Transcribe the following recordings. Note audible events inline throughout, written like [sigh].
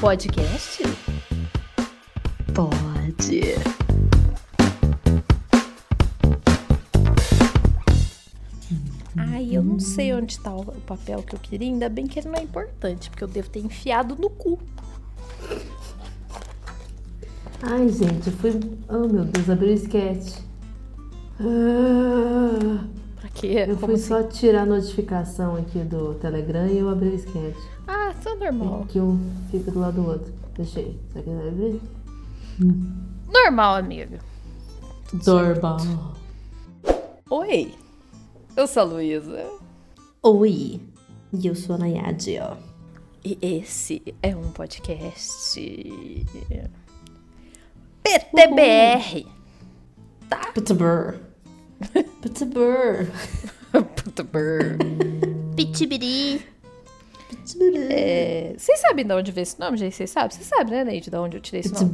podcast? Pode. Ai, eu não sei onde tá o papel que eu queria. Ainda bem que ele não é importante, porque eu devo ter enfiado no cu. Ai, gente, eu fui. Oh, meu Deus, abri o sketch. Ah, Pra quê? eu Como fui assim? só tirar a notificação aqui do Telegram e eu abri o sketch. Isso é normal. Que um fica do lado do outro. Deixei. Será que vai abrir? Normal, amiga. Doorbell. Oi, eu sou a Luísa. Oi. E eu sou a Nayade, ó. E esse é um podcast. PTBR. Pittsburgh. Pittsburgh. PTBR. Pitibiri. Pittsburgh. É, Vocês sabem de onde veio esse nome, gente? Vocês sabem? Vocês sabem, né, Neide, de onde eu tirei esse nome?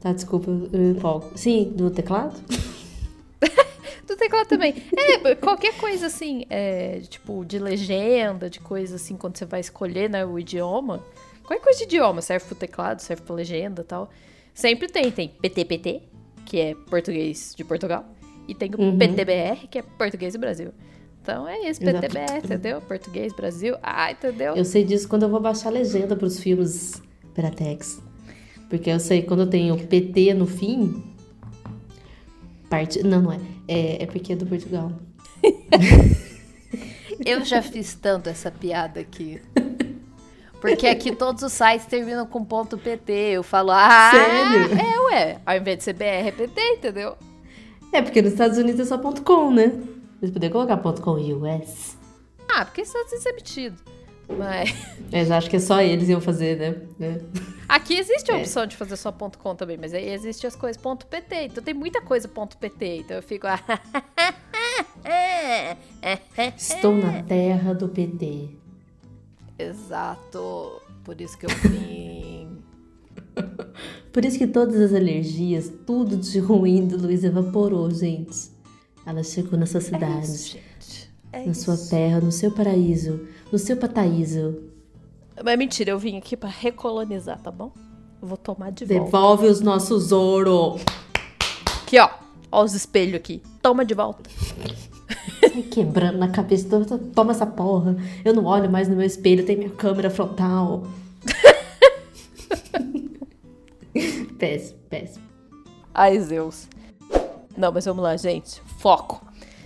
Tá, desculpa, eu empolgo. Sim, do teclado? [laughs] Do teclado também. É, qualquer coisa assim, é, tipo, de legenda, de coisa assim, quando você vai escolher, né, o idioma. Qualquer coisa de idioma, serve pro teclado, serve pra legenda e tal. Sempre tem, tem PTPT, que é português de Portugal, e tem o Uhum. PTBR, que é português do Brasil. Então é isso. PTBR, entendeu? Português, Brasil. Ah, entendeu? Eu sei disso quando eu vou baixar a legenda pros filmes Piratex. Porque eu sei quando eu tenho PT no fim. Parte. Não, não é. É, é porque é do Portugal. [laughs] Eu já fiz tanto essa piada aqui. Porque aqui todos os sites terminam com ponto .pt. Eu falo, ah, Sério? é, ué. Ao invés de ser BR, é PT, entendeu? É, porque nos Estados Unidos é só ponto .com, né? Eles poderiam colocar ponto .com US. Ah, porque isso é metido. Mas [laughs] Mas acho que é só eles iam fazer, né? É. aqui existe a É. opção de fazer só ponto .com também, mas aí existe as coisas ponto .pt. Então tem muita coisa ponto .pt. Então eu fico... [laughs] Estou na terra do PT. Exato. Por isso que eu vim... [laughs] Por isso que todas as alergias, tudo de ruim do Luiz evaporou, gente. Ela chegou nessa É cidade. isso, gente. É na sua isso. terra, no seu paraíso, no seu pataíso. Mas mentira, eu vim aqui pra recolonizar, tá bom? Eu vou tomar de volta. Devolve os nossos ouro. Aqui, ó. Ó os espelhos aqui. Toma de volta. Sai quebrando na cabeça. to- to- Toma essa porra. Eu não olho mais no meu espelho, tem minha câmera frontal. [laughs] péssimo, péssimo. Ai, Zeus. Não, mas vamos lá, gente. Foco.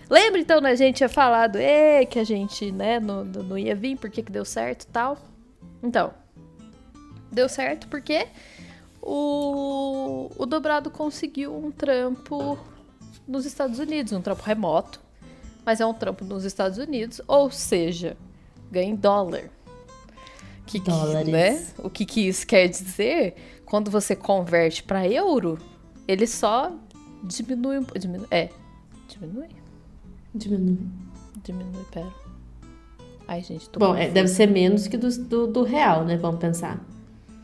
Lembra então, né? A gente tinha falado é, que a gente, né, não, não ia vir, por que deu certo e tal. Então, deu certo porque o, o Dobrado conseguiu um trampo nos Estados Unidos, um trampo remoto, mas é um trampo nos Estados Unidos, ou seja, ganha em dólar. Que, que, Dólares. né? O que, que isso quer dizer? Quando você converte para euro, ele só diminui um pouco. Diminui, é, diminui? Diminui. Diminui, pera. Ai, gente, tô Bom, é, deve ser menos que do, do, do real, né? Vamos pensar.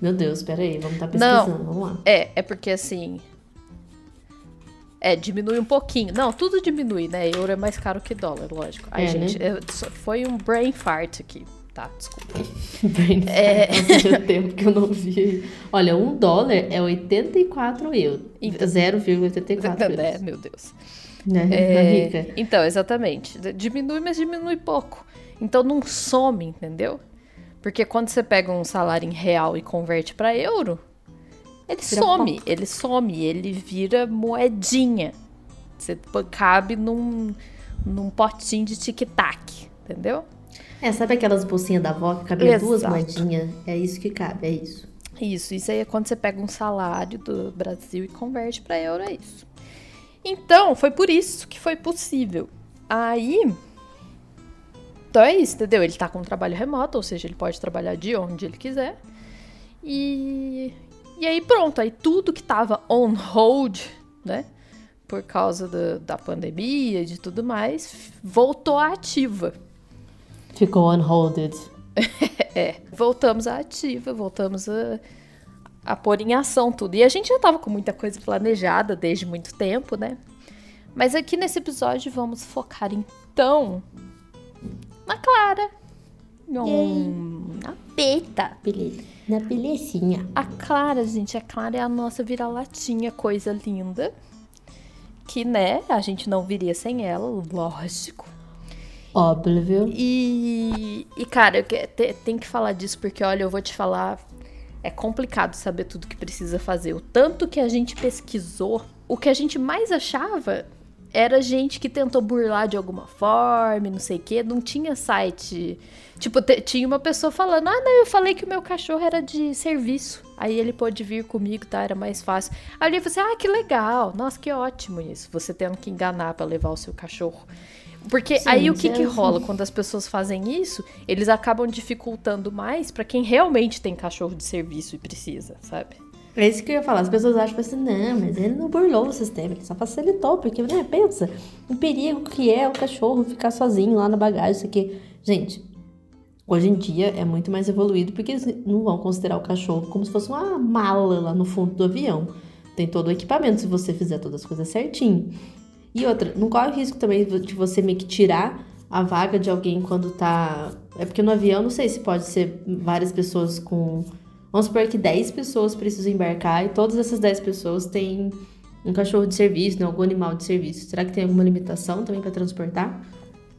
Meu Deus, peraí, vamos estar Não. pesquisando. Vamos lá. É, é porque assim. É, diminui um pouquinho. Não, tudo diminui, né? Euro é mais caro que dólar, lógico. Ai, É, gente, né? eu- só- foi um brain fart aqui. Tá, desculpa. [laughs] Brain É. tinha [laughs] tempo que eu não vi. Olha, um dólar é 84 [laughs] euros. Então. 0,84 euros. É, meu Deus. Né? É, Rica. então, exatamente. Diminui, mas diminui pouco. Então não some, entendeu? Porque quando você pega um salário em real e converte pra euro, ele Vira some, ele some, ele vira moedinha. Você cabe num, num potinho de tic-tac, entendeu? É, sabe aquelas bolsinhas da avó que cabia duas moedinhas? É isso que cabe, é isso. Isso, isso aí é quando você pega um salário do Brasil e converte pra euro, é isso. Então, foi por isso que foi possível. Aí. Então é isso, entendeu? Ele tá com um trabalho remoto, ou seja, ele pode trabalhar de onde ele quiser. E. E aí pronto, aí tudo que tava on hold, né? Por causa da, da pandemia e de tudo mais, voltou à ativa. Ficou unholded. [laughs] É, voltamos à ativa, voltamos a, a pôr em ação tudo. E a gente já tava com muita coisa planejada desde muito tempo, né? Mas aqui nesse episódio vamos focar então na Clara. Na Peta. Beleza. Na belezinha. A Clara, gente, a Clara é a nossa vira-latinha, coisa linda. Que, né, a gente não viria sem ela, lógico. Óbvio. E, e cara, eu te- tem que falar disso porque, olha, eu vou te falar, é complicado saber tudo que precisa fazer. O tanto que a gente pesquisou, o que a gente mais achava era gente que tentou burlar de alguma forma, não sei o quê, não tinha site. Tipo, tinha uma pessoa falando: Ah, não, eu falei que o meu cachorro era de serviço. Aí ele pôde vir comigo, tá? Era mais fácil. Aí eu falei assim: Ah, que legal. Nossa, que ótimo isso. Você tendo que enganar pra levar o seu cachorro. Porque Sim, aí o que que rola quando as pessoas fazem isso? Eles acabam dificultando mais pra quem realmente tem cachorro de serviço e precisa, sabe? É isso que eu ia falar. As pessoas acham assim, não, mas ele não burlou o sistema, ele só facilitou, porque, né, pensa, o perigo que é o cachorro ficar sozinho lá na bagagem, isso aqui. Gente, hoje em dia é muito mais evoluído, porque eles não vão considerar o cachorro como se fosse uma mala lá no fundo do avião. Tem todo o equipamento, se você fizer todas as coisas certinho. E outra, não corre o risco também de você meio que tirar a vaga de alguém quando tá. É porque no avião, não sei se pode ser várias pessoas com. Vamos supor que 10 pessoas precisam embarcar e todas essas 10 pessoas têm um cachorro de serviço, né, algum animal de serviço. Será que tem alguma limitação também para transportar?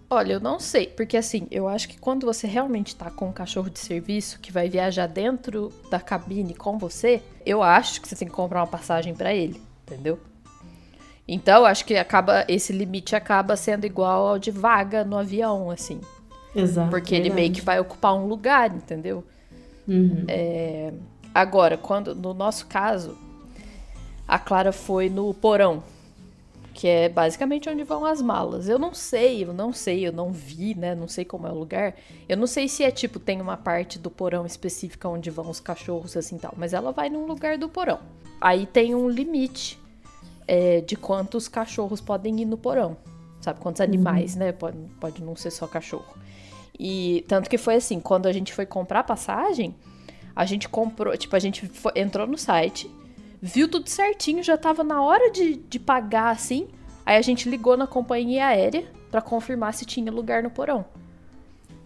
Olha, eu não sei, porque assim, eu acho que quando você realmente tá com um cachorro de serviço que vai viajar dentro da cabine com você, eu acho que você tem que comprar uma passagem pra ele, entendeu? Então, acho que acaba esse limite acaba sendo igual ao de vaga no avião, assim, Exato. porque ele meio que vai ocupar um lugar, entendeu? Uhum. Agora, quando no nosso caso, a Clara foi no porão, que é basicamente onde vão as malas. Eu não sei, eu não sei, eu não vi, né? Não sei como é o lugar. Eu não sei se é tipo tem uma parte do porão específica onde vão os cachorros assim tal, mas ela vai num lugar do porão. Aí tem um limite é, de quantos cachorros podem ir no porão, sabe? Quantos animais, né? Pode, pode não ser só cachorro. E tanto que foi assim, quando a gente foi comprar a passagem, a gente comprou, tipo, a gente foi- entrou no site, viu tudo certinho, já tava na hora de, de pagar assim. Aí a gente ligou na companhia aérea pra confirmar se tinha lugar no porão.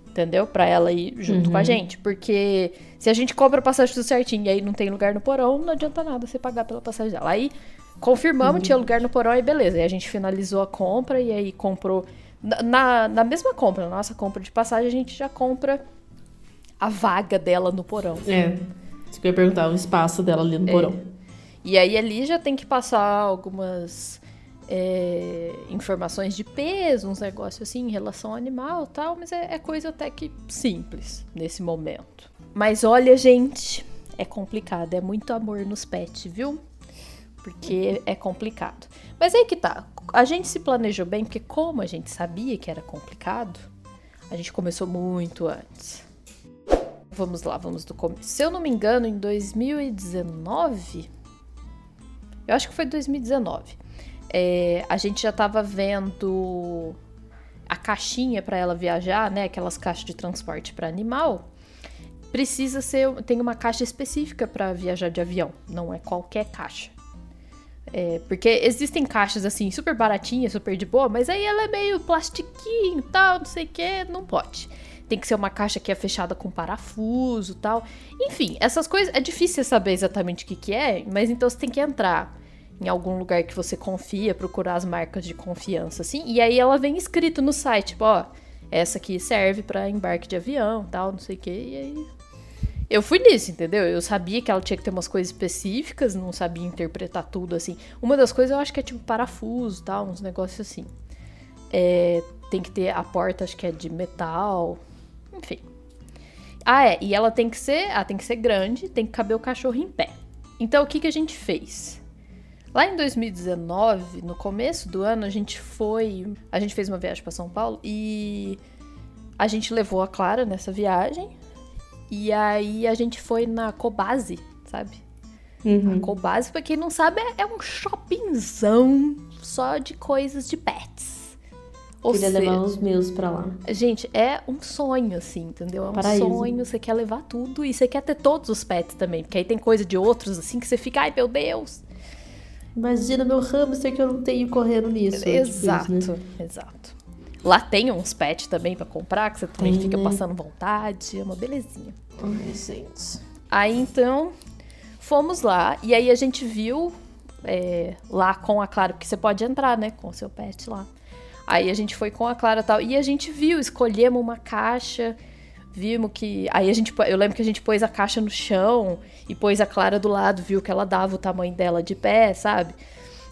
Entendeu? Pra ela ir junto com a gente. Porque se a gente compra a passagem tudo certinho e aí não tem lugar no porão, não adianta nada você pagar pela passagem dela. Aí confirmamos, tinha lugar no porão e beleza. Aí a gente finalizou a compra e aí comprou. Na, na, mesma compra, na nossa compra de passagem, a gente já compra a vaga dela no porão. É. Isso que eu ia perguntar, o espaço dela ali no porão. E aí ali já tem que passar algumas é, informações de peso, uns negócios assim em relação ao animal e tal, mas é, é coisa até que simples nesse momento. Mas olha, gente, é complicado, é muito amor nos pets, viu? Porque é complicado. Mas aí que tá, a gente se planejou bem, porque como a gente sabia que era complicado, a gente começou muito antes. Vamos lá, vamos do começo. Se eu não me engano, em 2019, eu acho que foi 2019. É, a gente já tava vendo a caixinha para ela viajar, né? Aquelas caixas de transporte para animal. Precisa ser, tem uma caixa específica para viajar de avião, não é qualquer caixa. É, porque existem caixas assim, super baratinhas, super de boa, mas aí ela é meio plastiquinho tal, não sei o que, não pode. Tem que ser uma caixa que é fechada com parafuso tal. Enfim, essas coisas. É difícil saber exatamente o que, que é, mas então você tem que entrar em algum lugar que você confia, procurar as marcas de confiança, assim. E aí ela vem escrito no site, tipo, ó, essa aqui serve para embarque de avião tal, não sei o que. E aí. Eu fui nisso, entendeu? Eu sabia que ela tinha que ter umas coisas específicas, não sabia interpretar tudo assim. Uma das coisas eu acho que é tipo parafuso tal, uns negócios assim. É, tem que ter a porta, acho que é de metal. Enfim. Ah, é. E ela tem que ser. Ah, tem que ser grande, tem que caber o cachorro em pé. Então o que, que a gente fez? Lá em 2019, no começo do ano, a gente foi. A gente fez uma viagem para São Paulo e a gente levou a Clara nessa viagem. E aí a gente foi na Cobase, sabe? Uhum. A Cobase, pra quem não sabe, é- é um shoppingzão só de coisas de pets. Ou Queria seja, levar os meus pra lá. Gente, é um sonho, assim, entendeu? É um Paraíso. sonho, você quer levar tudo e você quer ter todos os pets também. Porque aí tem coisa de outros, assim, que você fica, ai meu Deus. Imagina meu hamster que eu não tenho correndo nisso. tipo isso, exato, né? exato. Lá tem uns pets também pra comprar, que você também Tem, fica né? passando vontade, é uma belezinha. Ai, gente. Aí então fomos lá e aí a gente viu é, lá com a Clara, porque você pode entrar, né, com o seu pet lá. Aí a gente foi com a Clara e tal, e a gente viu, escolhemos uma caixa, vimos que. Aí a gente. Eu lembro que a gente pôs a caixa no chão e pôs a Clara do lado, viu que ela dava o tamanho dela de pé, sabe?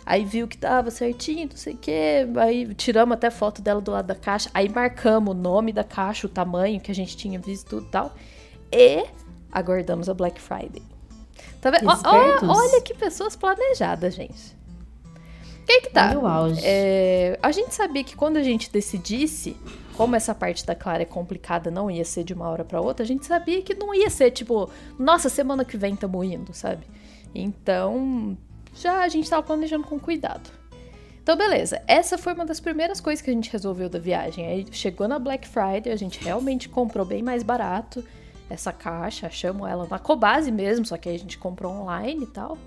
Aí viu que tava certinho, não sei o quê. Aí tiramos até foto dela do lado da caixa. Aí marcamos o nome da caixa, o tamanho que a gente tinha visto tudo e tal. E aguardamos a Black Friday. Tá vendo? Ó, olha que pessoas planejadas, gente. Quem que tá? É, a gente sabia que quando a gente decidisse, como essa parte da Clara é complicada, não ia ser de uma hora para outra, a gente sabia que não ia ser tipo, nossa, semana que vem tamo indo, sabe? Então, já a gente tava planejando com cuidado. Então, beleza. Essa foi uma das primeiras coisas que a gente resolveu da viagem. Aí chegou na Black Friday, a gente realmente comprou bem mais barato essa caixa, achamos ela na Cobase mesmo, só que aí a gente comprou online e tal.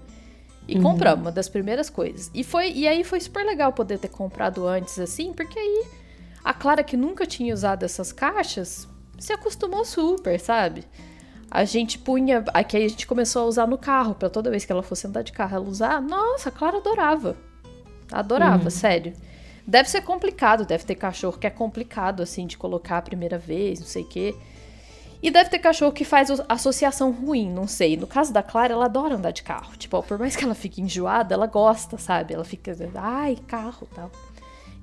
E uhum. compramos, uma das primeiras coisas. E, foi, e aí foi super legal poder ter comprado antes, assim, porque aí a Clara, que nunca tinha usado essas caixas, se acostumou super, sabe? A gente punha. Aqui a gente começou a usar no carro, para toda vez que ela fosse andar de carro, ela usar. Nossa, a Clara adorava. Adorava, uhum. sério. Deve ser complicado, deve ter cachorro que é complicado, assim, de colocar a primeira vez, não sei o quê. E deve ter cachorro que faz associação ruim, não sei. No caso da Clara, ela adora andar de carro. Tipo, por mais que ela fique enjoada, ela gosta, sabe? Ela fica, ai, carro tal.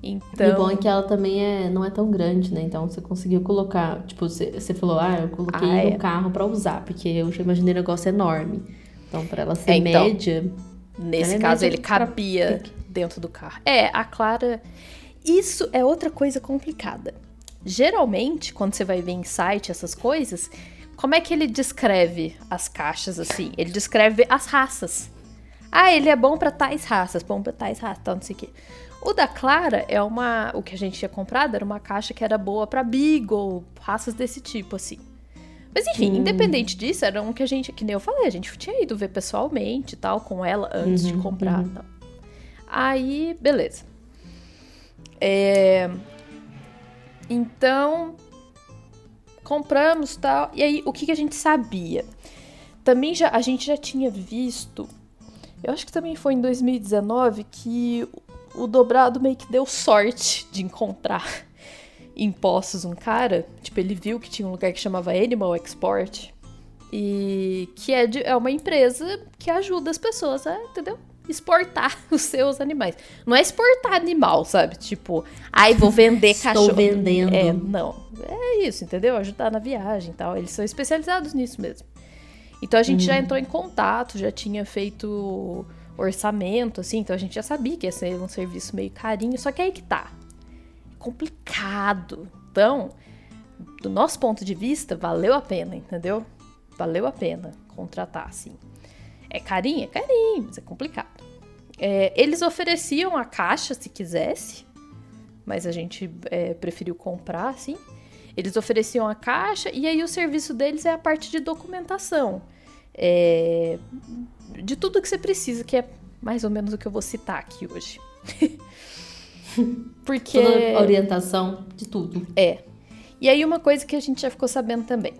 Então... E o bom é que ela também é, não é tão grande, né? Então você conseguiu colocar, tipo, você, falou, ah, eu coloquei ah, é. no carro para usar, porque eu já imaginei um negócio enorme. Então, para ela ser é, então, média. Nesse caso, ele cabia pra... dentro do carro. É, a Clara. Isso é outra coisa complicada. Geralmente, quando você vai ver em site essas coisas, como é que ele descreve as caixas assim? Ele descreve as raças. Ah, ele é bom para tais raças, bom para tais raças, tal, não sei o quê. O da Clara é uma. O que a gente tinha comprado era uma caixa que era boa para Beagle, raças desse tipo, assim. Mas enfim, hum. independente disso, era um que a gente, que nem eu falei, a gente tinha ido ver pessoalmente e tal, com ela antes uhum, de comprar. Uhum. Aí, beleza. É, então, compramos tal. E aí, o que, que a gente sabia? Também já a gente já tinha visto. Eu acho que também foi em 2019 que o dobrado meio que deu sorte de encontrar [laughs] em Poços um cara. Tipo, ele viu que tinha um lugar que chamava Animal Export. E que é, de, é uma empresa que ajuda as pessoas a, entendeu? exportar [laughs] os seus animais. Não é exportar animal, sabe? Tipo, ai, vou vender [laughs] cachorro. Estou vendendo. É, não. É isso, entendeu? Ajudar na viagem e tal. Eles são especializados nisso mesmo. Então a gente já uhum. entrou em contato, já tinha feito orçamento, assim, então a gente já sabia que ia ser um serviço meio carinho, só que aí que tá. É complicado. Então, do nosso ponto de vista, valeu a pena, entendeu? Valeu a pena contratar, assim. É carinho? É carinho, mas é complicado. É, eles ofereciam a caixa se quisesse, mas a gente é, preferiu comprar, assim. Eles ofereciam a caixa e aí o serviço deles é a parte de documentação. É, de tudo que você precisa, que é mais ou menos o que eu vou citar aqui hoje. [laughs] Porque. Toda orientação de tudo. É. E aí, uma coisa que a gente já ficou sabendo também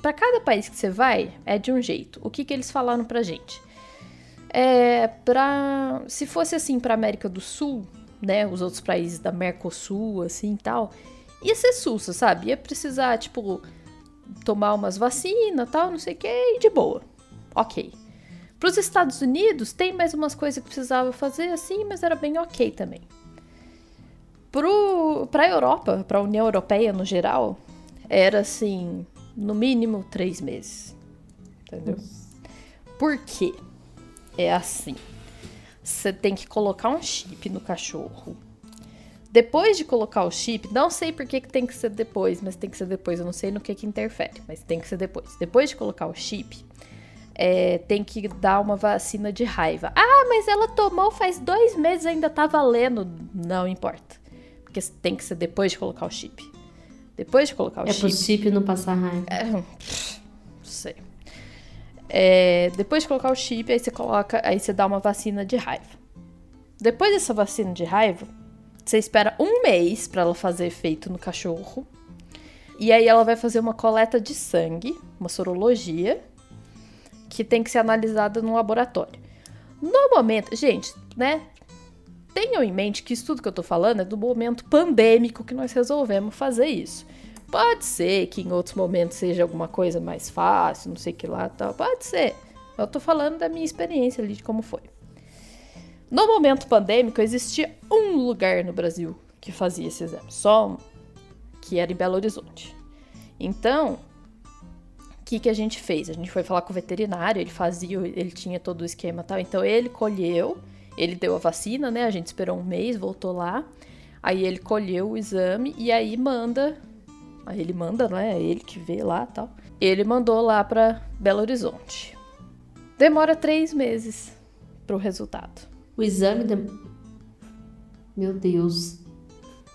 para cada país que você vai, é de um jeito. O que, que eles falaram pra gente? É, pra, se fosse assim pra América do Sul, né, os outros países da Mercosul, assim, tal, ia ser sussa, sabe? Ia precisar, tipo, tomar umas vacinas, tal, não sei o que, e de boa. Ok. Para os Estados Unidos, tem mais umas coisas que precisava fazer, assim, mas era bem ok também. Para a Europa, para a União Europeia no geral, era assim, no mínimo três meses. Entendeu? Por quê? É assim. Você tem que colocar um chip no cachorro. Depois de colocar o chip, não sei por que, que tem que ser depois, mas tem que ser depois. Eu não sei no que, que interfere, mas tem que ser depois. Depois de colocar o chip, é, tem que dar uma vacina de raiva. Ah, mas ela tomou faz dois meses ainda tá valendo. Não importa. Porque tem que ser depois de colocar o chip. Depois de colocar o é chip. É pro chip não passar raiva. É, não sei. É, depois de colocar o chip, aí você coloca, aí você dá uma vacina de raiva. Depois dessa vacina de raiva, você espera um mês para ela fazer efeito no cachorro. E aí ela vai fazer uma coleta de sangue, uma sorologia, que tem que ser analisada no laboratório. No momento, gente, né? Tenham em mente que isso tudo que eu tô falando é do momento pandêmico que nós resolvemos fazer isso. Pode ser que em outros momentos seja alguma coisa mais fácil, não sei que lá tal. Pode ser. Eu tô falando da minha experiência ali, de como foi. No momento pandêmico, existia um lugar no Brasil que fazia esse exame. Só um, que era em Belo Horizonte. Então, que, que a gente fez? A gente foi falar com o veterinário, ele fazia, ele tinha todo o esquema tal. Então, ele colheu, ele deu a vacina, né? A gente esperou um mês, voltou lá. Aí ele colheu o exame e aí manda Aí ele manda, né? É ele que vê lá tal. Ele mandou lá para Belo Horizonte. Demora três meses pro resultado. O exame. De... Meu Deus.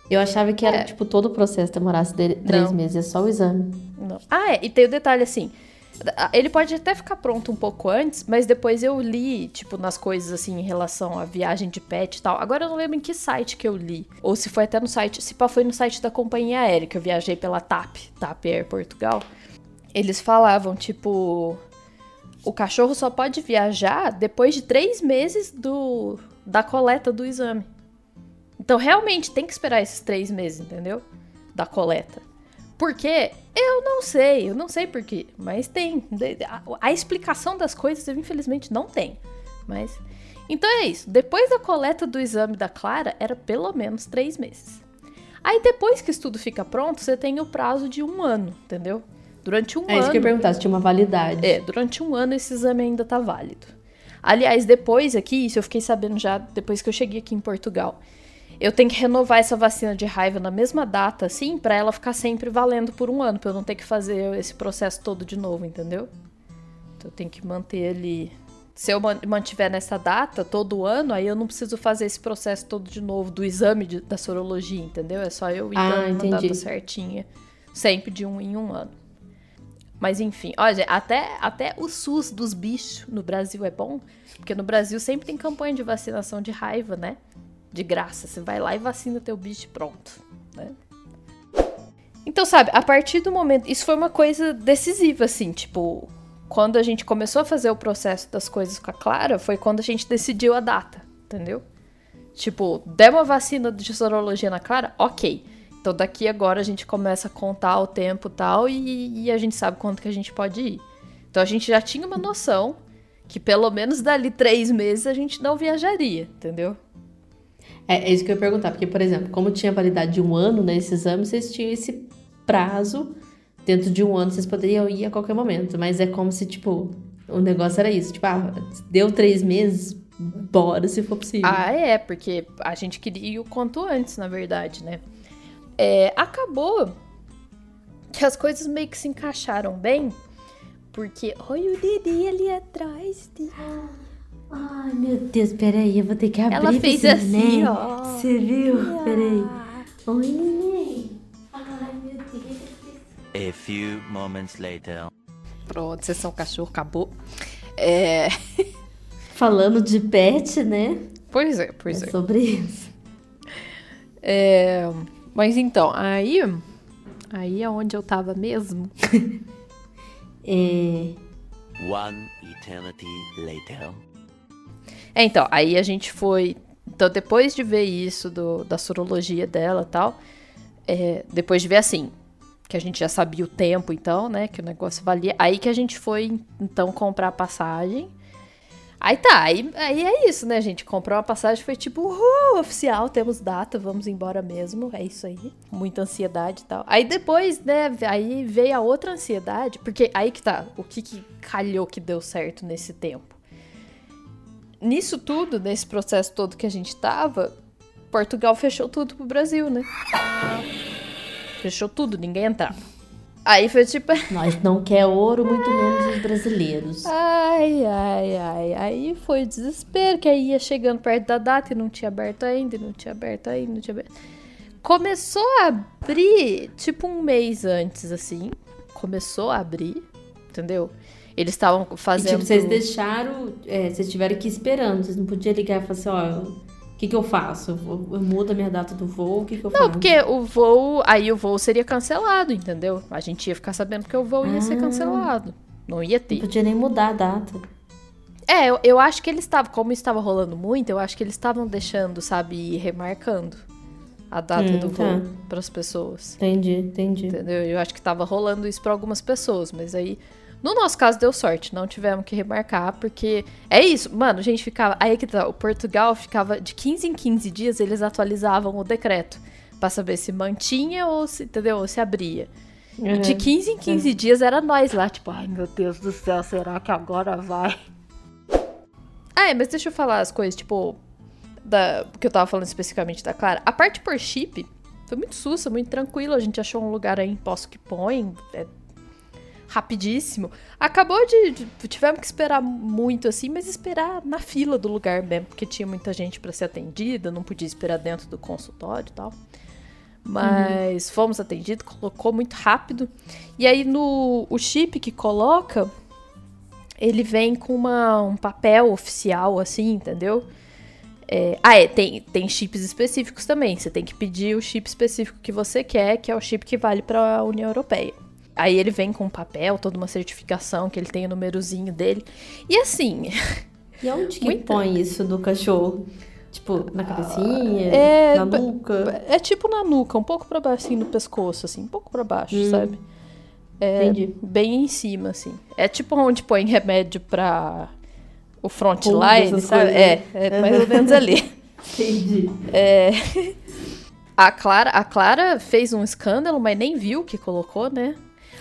Eu achava que era, é. tipo, todo o processo demorasse três Não. meses, é só o exame. Não. Ah, é. E tem o detalhe assim: ele pode até ficar pronto um pouco antes, mas depois eu li, tipo, nas coisas assim, em relação à viagem de pet e tal. Agora eu não lembro em que site que eu li. Ou se foi até no site, se pá, foi no site da companhia aérea, que eu viajei pela TAP, TAP Air Portugal. Eles falavam, tipo, o cachorro só pode viajar depois de três meses do, da coleta do exame. Então, realmente, tem que esperar esses três meses, entendeu? Da coleta. Porque eu não sei, eu não sei porquê, mas tem. A, a, explicação das coisas, eu, infelizmente, não tem. Mas. Então é isso. Depois da coleta do exame da Clara, era pelo menos três meses. Aí depois que o estudo fica pronto, você tem o prazo de um ano, entendeu? Durante um é ano. É isso que eu ia perguntar, se tinha uma validade. É, durante um ano esse exame ainda tá válido. Aliás, depois aqui, isso eu fiquei sabendo já depois que eu cheguei aqui em Portugal eu tenho que renovar essa vacina de raiva na mesma data, assim, para ela ficar sempre valendo por um ano, pra eu não ter que fazer esse processo todo de novo, entendeu? Então eu tenho que manter ali. Se eu mantiver nessa data todo ano, aí eu não preciso fazer esse processo todo de novo do exame de, da sorologia, entendeu? É só eu ir ah, dando uma data certinha, sempre de um em um ano. Mas enfim, olha, até, até o SUS dos bichos no Brasil é bom, porque no Brasil sempre tem campanha de vacinação de raiva, né? De graça. Você vai lá e vacina teu bicho pronto, né? Então, sabe, a partir do momento. Isso foi uma coisa decisiva, assim, tipo. Quando a gente começou a fazer o processo das coisas com a Clara, foi quando a gente decidiu a data, entendeu? Tipo, der uma vacina de sorologia na Clara? Ok. Então daqui agora a gente começa a contar o tempo tal e, e a gente sabe quanto que a gente pode ir. Então a gente já tinha uma noção que pelo menos dali três meses a gente não viajaria, entendeu? É, é, isso que eu ia perguntar, porque, por exemplo, como tinha validade de um ano nesse exame, vocês tinham esse prazo, dentro de um ano vocês poderiam ir a qualquer momento, mas é como se, tipo, o negócio era isso, tipo, ah, deu três meses, bora se for possível. Ah, é, porque a gente queria ir o quanto antes, na verdade, né? É, acabou que as coisas meio que se encaixaram bem, porque olha o Didi ali atrás. De... Ai, meu Deus, peraí, eu vou ter que abrir Ela fez assim, neném. ó. Você viu? Peraí. Oi, neném. Ai, meu Deus. A few moments later. Pronto, sessão cachorro acabou. É... [laughs] Falando de pet, né? Pois é, pois é. é. Sobre isso. É... Mas então, aí... Aí é onde eu tava mesmo. [laughs] é... One eternity later. É, então, aí a gente foi. Então, depois de ver isso, do, da sorologia dela e tal, é, depois de ver assim, que a gente já sabia o tempo, então, né, que o negócio valia, aí que a gente foi, então, comprar a passagem. Aí tá, aí, aí é isso, né, gente? Comprou uma passagem, foi tipo, uhul, oficial, temos data, vamos embora mesmo, é isso aí. Muita ansiedade e tal. Aí depois, né, aí veio a outra ansiedade, porque aí que tá, o que que calhou que deu certo nesse tempo nisso tudo, nesse processo todo que a gente tava, Portugal fechou tudo pro Brasil, né? Fechou tudo, ninguém entrava. Aí foi tipo. [laughs] Nós não quer ouro, muito menos os brasileiros. Ai, ai, ai. Aí foi o desespero, que aí ia chegando perto da data e não tinha aberto ainda, não tinha aberto ainda, não tinha aberto. Começou a abrir, tipo, um mês antes, assim. Começou a abrir, entendeu? Eles estavam fazendo. E, tipo, vocês deixaram. É, vocês tiveram que ir esperando. Vocês não podiam ligar e falar assim: ó, o que, que eu faço? Eu, eu mudo a minha data do voo? O que, que eu não, faço? Não, porque o voo. Aí o voo seria cancelado, entendeu? A gente ia ficar sabendo que o voo ia ah. ser cancelado. Não ia Não ter. podia nem mudar a data. É, eu, eu acho que eles estavam, como estava rolando muito, eu acho que eles estavam deixando, sabe, ir remarcando a data Hum, do tá. voo para as pessoas. Entendi, entendi. Entendeu? Eu acho que tava rolando isso pra algumas pessoas, mas aí. No nosso caso deu sorte, não tivemos que remarcar, porque é isso, mano, a gente ficava. Aí que tá, o Portugal ficava de 15 em 15 dias, eles atualizavam o decreto pra saber se mantinha ou se, entendeu? Ou se abria. E de Uhum. 15 em 15 dias era nós lá, tipo, ai meu Deus do céu, será que agora vai? [laughs] Ah, é, mas deixa eu falar as coisas, tipo, da, que eu tava falando especificamente da Clara. A parte por chip foi muito sussa, muito tranquilo. A gente achou um lugar aí em Poço que Põe, é rapidíssimo. Acabou de, Tivemos que esperar muito assim, mas esperar na fila do lugar mesmo, porque tinha muita gente pra ser atendida, não podia esperar dentro do consultório e tal. Mas fomos atendidos, colocou muito rápido. E aí no o chip que coloca, ele vem com uma, um papel oficial, assim, entendeu? É, ah, é, tem, tem chips específicos também. Você tem que pedir o chip específico que você quer, que é o chip que vale para a União Europeia. Aí ele vem com um papel, toda uma certificação, que ele tem o númerozinho dele. E assim, [laughs] E onde que Muita. põe isso do cachorro? Tipo, na cabecinha? é, na nuca? é tipo na nuca, um pouco pra baixo, assim, no pescoço, assim, um pouco pra baixo, Hum. sabe? É, Entendi. bem em cima, assim. É tipo onde põe remédio pra o frontline, sabe? coisas. É, é mais ou menos ali. [laughs] Entendi. [laughs] A Clara, a Clara fez um escândalo, mas nem viu o que colocou, né?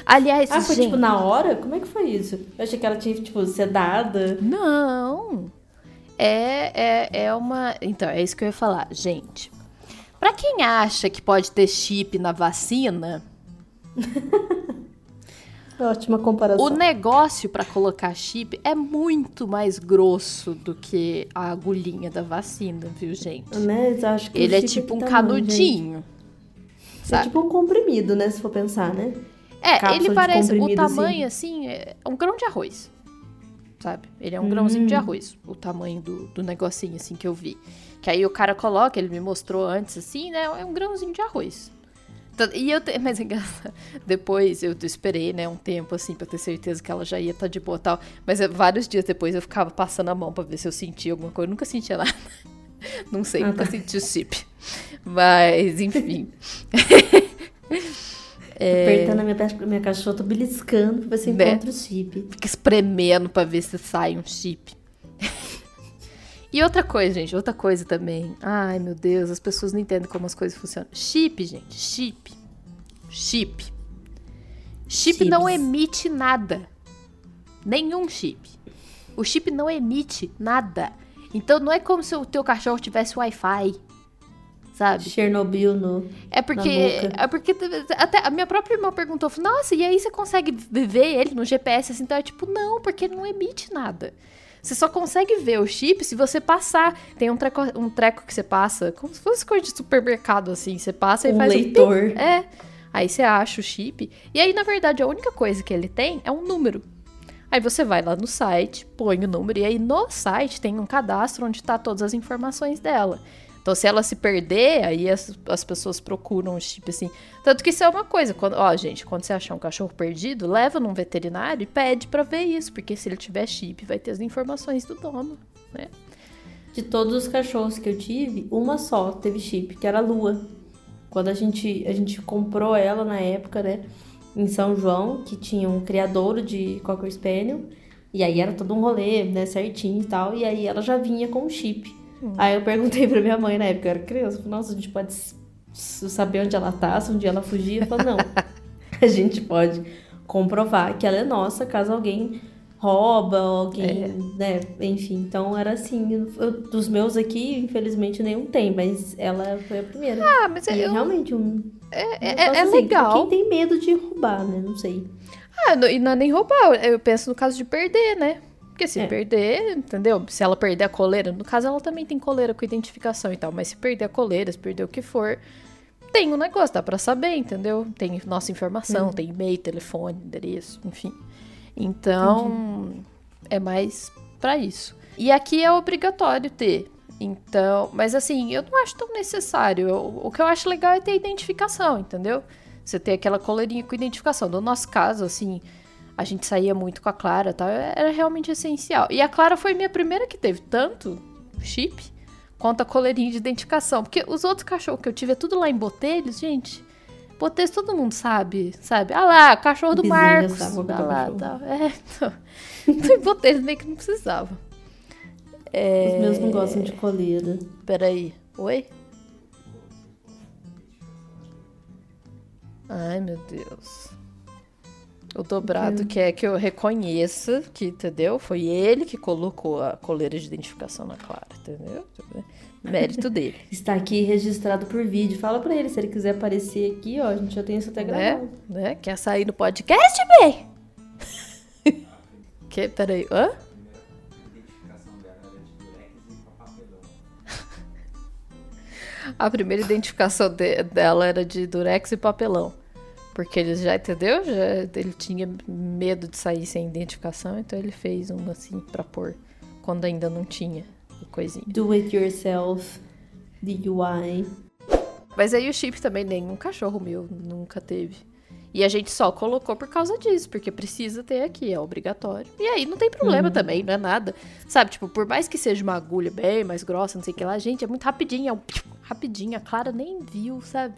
Aliás, Ah, foi gente, tipo na hora? Como é que foi isso? Eu achei que ela tinha, tipo, sedada. não. É, é, é uma. Então, é isso que eu ia falar. Gente, pra quem acha que pode ter chip na vacina, [laughs] Ótima comparação. o negócio pra colocar chip é muito mais grosso do que a agulhinha da vacina, viu, gente? Né? Acho que Ele é tipo um gente. canudinho. É tipo um comprimido, né? Se for pensar, né? É, ele parece. O tamanho, assim, é um grão de arroz. Sabe? Ele é um grãozinho Hum. de arroz. O tamanho do, do negocinho, assim, que eu vi. Que aí o cara coloca, ele me mostrou antes, assim, né? É um grãozinho de arroz. Então, E eu te... [laughs] Mas é. Depois eu esperei, né, um tempo, assim, pra ter certeza que ela já ia estar de boa e tal. Mas é, vários dias depois eu ficava passando a mão pra ver se eu sentia alguma coisa. Eu nunca sentia nada. [laughs] Não sei, Ah, nunca tá. senti o chip. Mas, enfim. [laughs] Apertando a minha, minha cachorra, tô beliscando pra ver se Né? encontra o chip. Fica espremendo pra ver se sai um chip. e outra coisa, gente, outra coisa também. Ai, meu Deus, as pessoas não entendem como as coisas funcionam. Chip, gente, chip. Chip. Chip não Chips. emite nada. Nenhum chip. O chip não emite nada. Então não é como se o teu cachorro tivesse Wi-Fi. Sabe? Chernobyl no. É porque. É porque. Até a minha própria irmã perguntou: Nossa, e aí você consegue ver ele no GPS assim? Então é tipo, não, porque ele não emite nada. Você só consegue ver o chip se você passar. Tem um treco, um treco que você passa, como se fosse coisa de supermercado, assim. Você passa e Um faz leitor. um. pip. É. Aí você acha o chip. E aí, na verdade, a única coisa que ele tem é um número. Aí você vai lá no site, põe o número, e aí no site tem um cadastro onde tá todas as informações dela. Então, se ela se perder, aí as, as pessoas procuram o chip assim. Tanto que isso é uma coisa. Quando, ó, gente, quando você achar um cachorro perdido, leva num veterinário e pede pra ver isso. Porque se ele tiver chip, vai ter as informações do dono, né? De todos os cachorros que eu tive, uma só teve chip, que era a Lua. Quando a gente, a gente comprou ela na época, né? Em São João, que tinha um criadouro de Cocker Spaniel. E aí era todo um rolê, né? Certinho e tal. E aí ela já vinha com o chip. Aí eu perguntei pra minha mãe na época, eu era criança. eu falei, Nossa, a gente pode saber onde ela tá, se um dia ela fugir. Ela falou, não. [laughs] a gente pode comprovar que ela é nossa caso alguém rouba, ou alguém, né? Enfim, então era assim. Eu- dos meus aqui, infelizmente, nenhum tem, mas ela foi a primeira. Ah, mas e eu, realmente um. é, é- é assim, legal. Quem tem medo de roubar, né? Não sei. Ah, não- e não é nem roubar. Eu penso no caso de perder, né? Porque se É. perder, entendeu? Se ela perder a coleira, no caso ela também tem coleira com identificação e tal, mas se perder a coleira, se perder o que for, tem um negócio, dá pra saber, entendeu? Tem nossa informação, tem e-mail, telefone, endereço, enfim. Então, é mais pra isso. E aqui é obrigatório ter. Então, mas assim, eu não acho tão necessário. Eu- o que eu acho legal é ter identificação, entendeu? Você ter aquela coleirinha com identificação. No nosso caso, assim, a gente saía muito com a Clara, tal, era realmente essencial. E a Clara foi minha primeira que teve tanto chip quanto a coleirinha de identificação, porque os outros cachorros que eu tive é tudo lá em Botelhos, gente. Botelhos todo mundo sabe, sabe? Ah lá, cachorro do Vizinho Marcos. sabe Ah lá, tal. É, então, [laughs] então em Botelhos meio que não precisava. É, Os meus não gostam de coleira. Peraí. Oi? Ai, meu Deus. O dobrado quer que eu reconheça que, entendeu? Foi ele que colocou a coleira de identificação na Clara, entendeu? Mérito dele, [laughs] Está aqui registrado por vídeo. Fala pra ele, se ele quiser aparecer aqui, ó, a gente já tem isso até né? gravado. né? Quer sair no podcast, bem? [laughs] que, peraí, hã? [laughs] A primeira identificação de- dela era de durex e papelão. Porque ele já, entendeu? Já, ele tinha medo de sair sem identificação, então ele fez uma assim pra pôr quando ainda não tinha coisinha. Do it yourself, DUI. Mas aí o chip também nenhum cachorro meu nunca teve. E a gente só colocou por causa disso, porque precisa ter aqui, é obrigatório. E aí não tem problema também, não é nada. Sabe, tipo, por mais que seja uma agulha bem mais grossa, não sei o que lá, gente, é muito rapidinho, é um rapidinho. A Clara nem viu, sabe?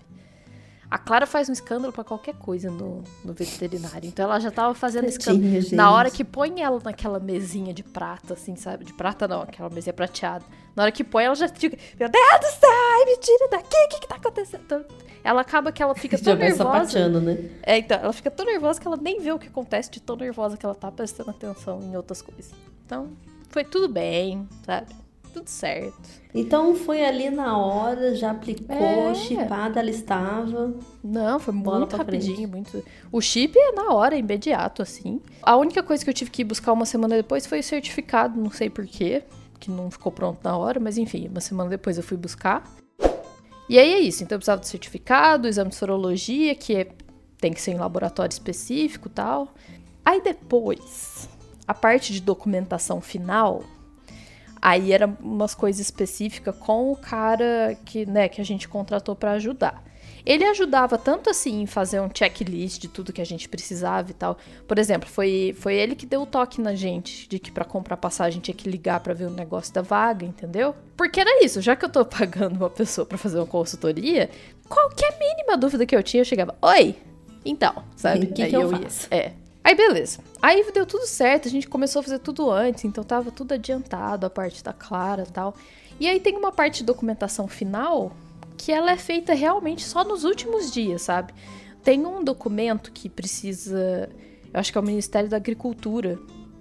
A Clara faz um escândalo pra qualquer coisa no, no veterinário. Então ela já tava fazendo escândalo. Tadinha, gente. Na hora que põe ela naquela mesinha de prata, assim, sabe? De prata não, aquela mesinha prateada. Na hora que põe, ela já fica, meu Deus do céu, ai, me tira daqui, o que que tá acontecendo? Então, ela acaba que ela [laughs] fica tão nervosa. sapateando, né? É, então, ela fica tão nervosa que ela nem vê o que acontece de tão nervosa que ela tá prestando atenção em outras coisas. Então, foi tudo bem, sabe? Tudo certo. Então foi ali na hora, já aplicou, É. chipada ela estava. Não, foi Bola muito frente. rapidinho, muito. O chip é na hora, imediato, assim. A única coisa que eu tive que buscar uma semana depois foi o certificado, não sei porquê, que não ficou pronto na hora, mas enfim, uma semana depois eu fui buscar. E aí é isso, então eu precisava do certificado, exame de sorologia, que é- tem que ser em laboratório específico e tal. Aí depois, a parte de documentação final, Aí era umas coisas específicas com o cara que, né, que a gente contratou pra ajudar. Ele ajudava tanto assim em fazer um checklist de tudo que a gente precisava e tal. Por exemplo, foi, foi ele que deu o toque na gente de que pra comprar passagem tinha que ligar pra ver o negócio da vaga, entendeu? Porque era isso, já que eu tô [laughs] pagando uma pessoa pra fazer uma consultoria, qualquer mínima dúvida que eu tinha, eu chegava, oi, então, sabe? O [laughs] que que eu ia. faço? É. Aí beleza. Aí deu tudo certo, a gente começou a fazer tudo antes, então tava tudo adiantado, a parte da Clara e tal. E aí tem uma parte de documentação final que ela é feita realmente só nos últimos dias, sabe? Tem um documento que precisa, eu acho que é o Ministério da Agricultura.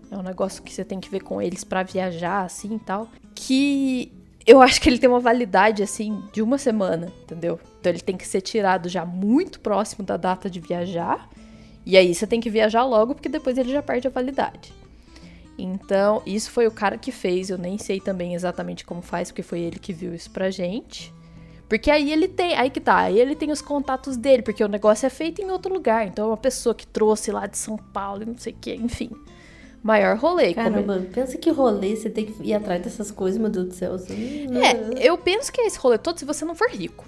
É um negócio que você tem que ver com eles pra viajar assim e tal, que eu acho que ele tem uma validade assim de uma semana, entendeu? Então ele tem que ser tirado já muito próximo da data de viajar. E aí você tem que viajar logo, porque depois ele já perde a validade. Então, isso foi o cara que fez, eu nem sei também exatamente como faz, porque foi ele que viu isso pra gente. Porque aí ele tem, aí que tá, aí ele tem os contatos dele, porque o negócio é feito em outro lugar. Então é uma pessoa que trouxe lá de São Paulo e não sei o que, enfim. Maior rolê. Caramba, pensa que rolê você tem que ir atrás dessas coisas, meu Deus do céu. É, eu penso que é esse rolê todo se você não for rico.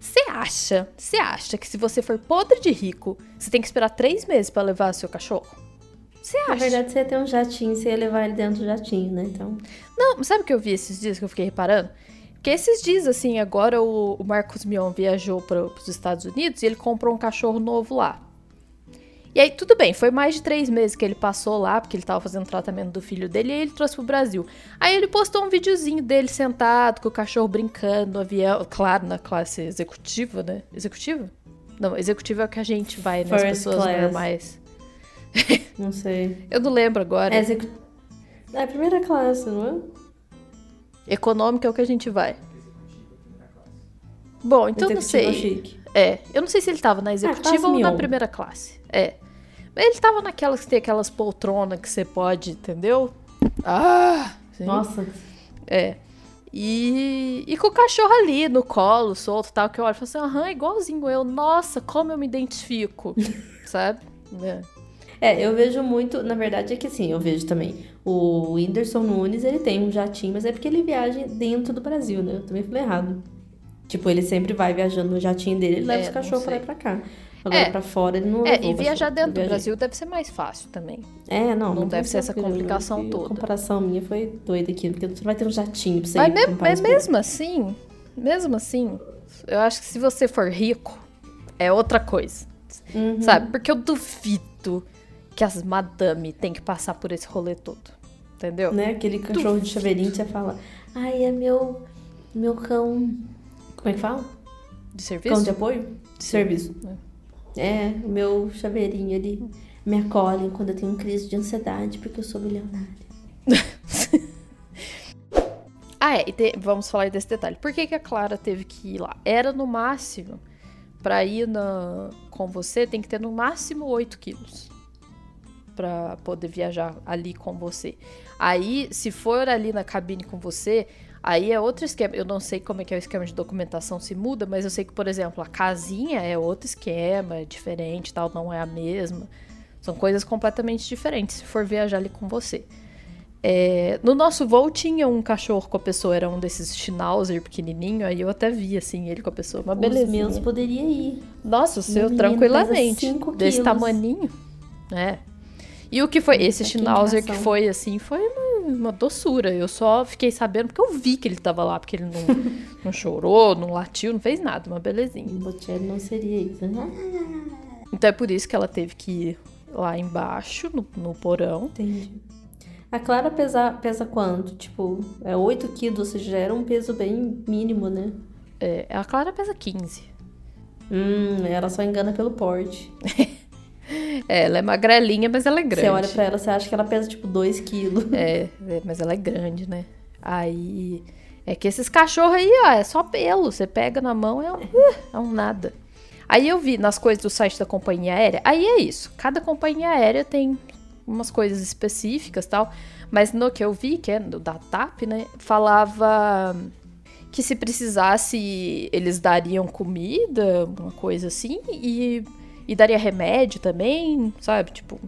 Você acha, você acha que se você for podre de rico, você tem que esperar três meses pra levar seu cachorro? Você acha? Na verdade, você ia ter um jatinho, você ia levar ele dentro do jatinho, né? Então. Não, sabe o que eu vi esses dias que eu fiquei reparando? Porque esses dias, assim, agora o, o Marcos Mion viajou para os Estados Unidos e ele comprou um cachorro novo lá. E aí, tudo bem, foi mais de três meses que ele passou lá, porque ele tava fazendo tratamento do filho dele, e aí ele trouxe pro Brasil. Aí ele postou um videozinho dele sentado, com o cachorro brincando no avião, claro, na classe executiva, né? Executiva? Não, executiva é o que a gente vai, né? As First pessoas class. normais. [laughs] Não sei. Eu não lembro agora. É, execu... é a primeira classe, não é? Econômica é o que a gente vai. Bom, então não sei. chique. É, eu não sei se ele tava na executiva classe ou na primeira classe. É. Ele tava naquelas que tem aquelas poltronas que você pode, entendeu? Ah! sim. Nossa. É. E, e com o cachorro ali no colo, solto e tal, que eu olho e falo assim, aham, igualzinho eu. Nossa, como eu me identifico. [laughs] Sabe? É. É, eu vejo muito, na verdade é que assim, eu vejo também. O Whindersson Nunes, ele tem um jatinho, mas é porque ele viaja dentro do Brasil, né? Eu também falei errado. Tipo, ele sempre vai viajando no jatinho dele, ele leva É, os cachorros não pra lá e pra cá. Agora É. pra fora ele não É, e viajar dentro do. Brasil deve ser mais fácil também. É, não. Não deve tem ser essa complicação toda. A comparação minha foi doida aqui, porque você vai ter um jatinho pra você Mas, ir me- pra mas mesmo assim, mesmo assim, eu acho que se você for rico, é outra coisa. Uhum. Sabe? Porque eu duvido que as madame tem que passar por esse rolê todo. Entendeu? Né? Aquele cachorro de chaveirinho que você fala, ai, é meu, meu cão... Como é que fala? De Cão serviço? de apoio? De serviço. É, o meu chaveirinho, ele me acolhe quando eu tenho crise de ansiedade, porque eu sou milionária. [laughs] Ah, é, e te- vamos falar desse detalhe. Por que, que a Clara teve que ir lá? Era no máximo, pra ir na, com você, tem que ter no máximo 8 quilos. Pra poder viajar ali com você. Aí, se for ali na cabine com você, aí é outro esquema. Eu não sei como é que é o esquema de documentação se muda, mas eu sei que, por exemplo, a casinha é outro esquema, é diferente, tal, não é a mesma. São coisas completamente diferentes se for viajar ali com você. É, no nosso voo tinha um cachorro com a pessoa, era um desses Schnauzer pequenininho, aí eu até vi assim ele com a pessoa, uma Os beleza. meus poderia ir. Nossa, o seu menino tranquilamente, desse tamaninho, né? E o que foi esse Schnauzer que foi assim, foi uma, uma doçura. Eu só fiquei sabendo porque eu vi que ele tava lá, porque ele não, [laughs] não chorou, não latiu, não fez nada, uma belezinha. O Bocelli não seria isso. né? Então é por isso que ela teve que ir lá embaixo, no, no porão. Entendi. A Clara pesa, pesa quanto? Tipo, é 8 quilos, ou seja, era um peso bem mínimo, né? É, a Clara pesa 15. Hum, ela só engana pelo porte. [laughs] É, ela é magrelinha, mas ela é grande. Você olha pra ela, você acha que ela pesa tipo 2 quilos. É, é, mas ela é grande, né? Aí. É que esses cachorros aí, ó, é só pelo. Você pega na mão, é um, é um nada. Aí eu vi nas coisas do site da companhia aérea, aí é isso. Cada companhia aérea tem umas coisas específicas tal. Mas no que eu vi, que é do da TAP, né? Falava que se precisasse, eles dariam comida, uma coisa assim, e, e daria remédio também, sabe? Tipo.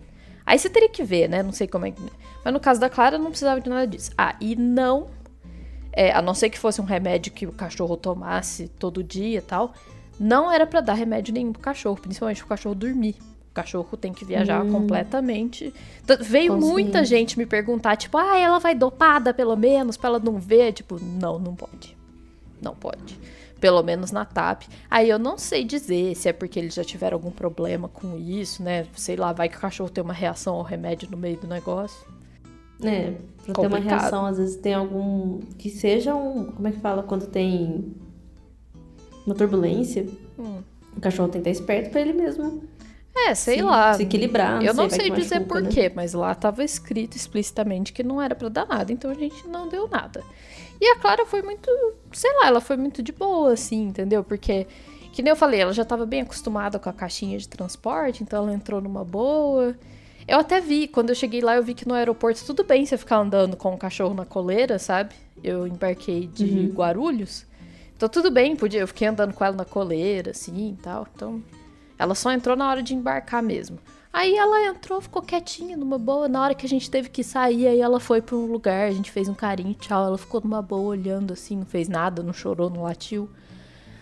Aí você teria que ver, né? Não sei como é que. Mas no caso da Clara, não precisava de nada disso. Ah, e não. é, a não ser que fosse um remédio que o cachorro tomasse todo dia e tal. Não era pra dar remédio nenhum pro cachorro, principalmente pro cachorro dormir. O cachorro tem que viajar completamente. T- Veio Consciente. muita gente me perguntar, tipo, ah, ela vai dopada pelo menos, pra ela não ver. Tipo, não, não pode. Não pode. Pelo menos na TAP. Aí eu não sei dizer se é porque eles já tiveram algum problema com isso, né? Sei lá, vai que o cachorro tem uma reação ao remédio no meio do negócio. É, pra ter uma reação, às vezes tem algum. Que seja um. Como é que fala? Quando tem uma turbulência. Hum. O cachorro tem que estar esperto pra ele mesmo É, sei se, lá. se equilibrar. Eu não sei dizer machuca, por né? quê, mas lá tava escrito explicitamente que não era pra dar nada, então a gente não deu nada. E a Clara foi muito, sei lá, ela foi muito de boa, assim, entendeu? Porque, que nem eu falei, ela já tava bem acostumada com a caixinha de transporte, então ela entrou numa boa. Eu até vi, quando eu cheguei lá, eu vi que no aeroporto tudo bem você ficar andando com o cachorro na coleira, sabe? Eu embarquei de Uhum. Guarulhos. Então tudo bem, podia, eu fiquei andando com ela na coleira, assim e tal. Então, ela só entrou na hora de embarcar mesmo. Aí ela entrou, ficou quietinha, numa boa. Na hora que a gente teve que sair, aí ela foi pra um lugar, a gente fez um carinho, tchau. Ela ficou numa boa, olhando assim, não fez nada, não chorou, não latiu.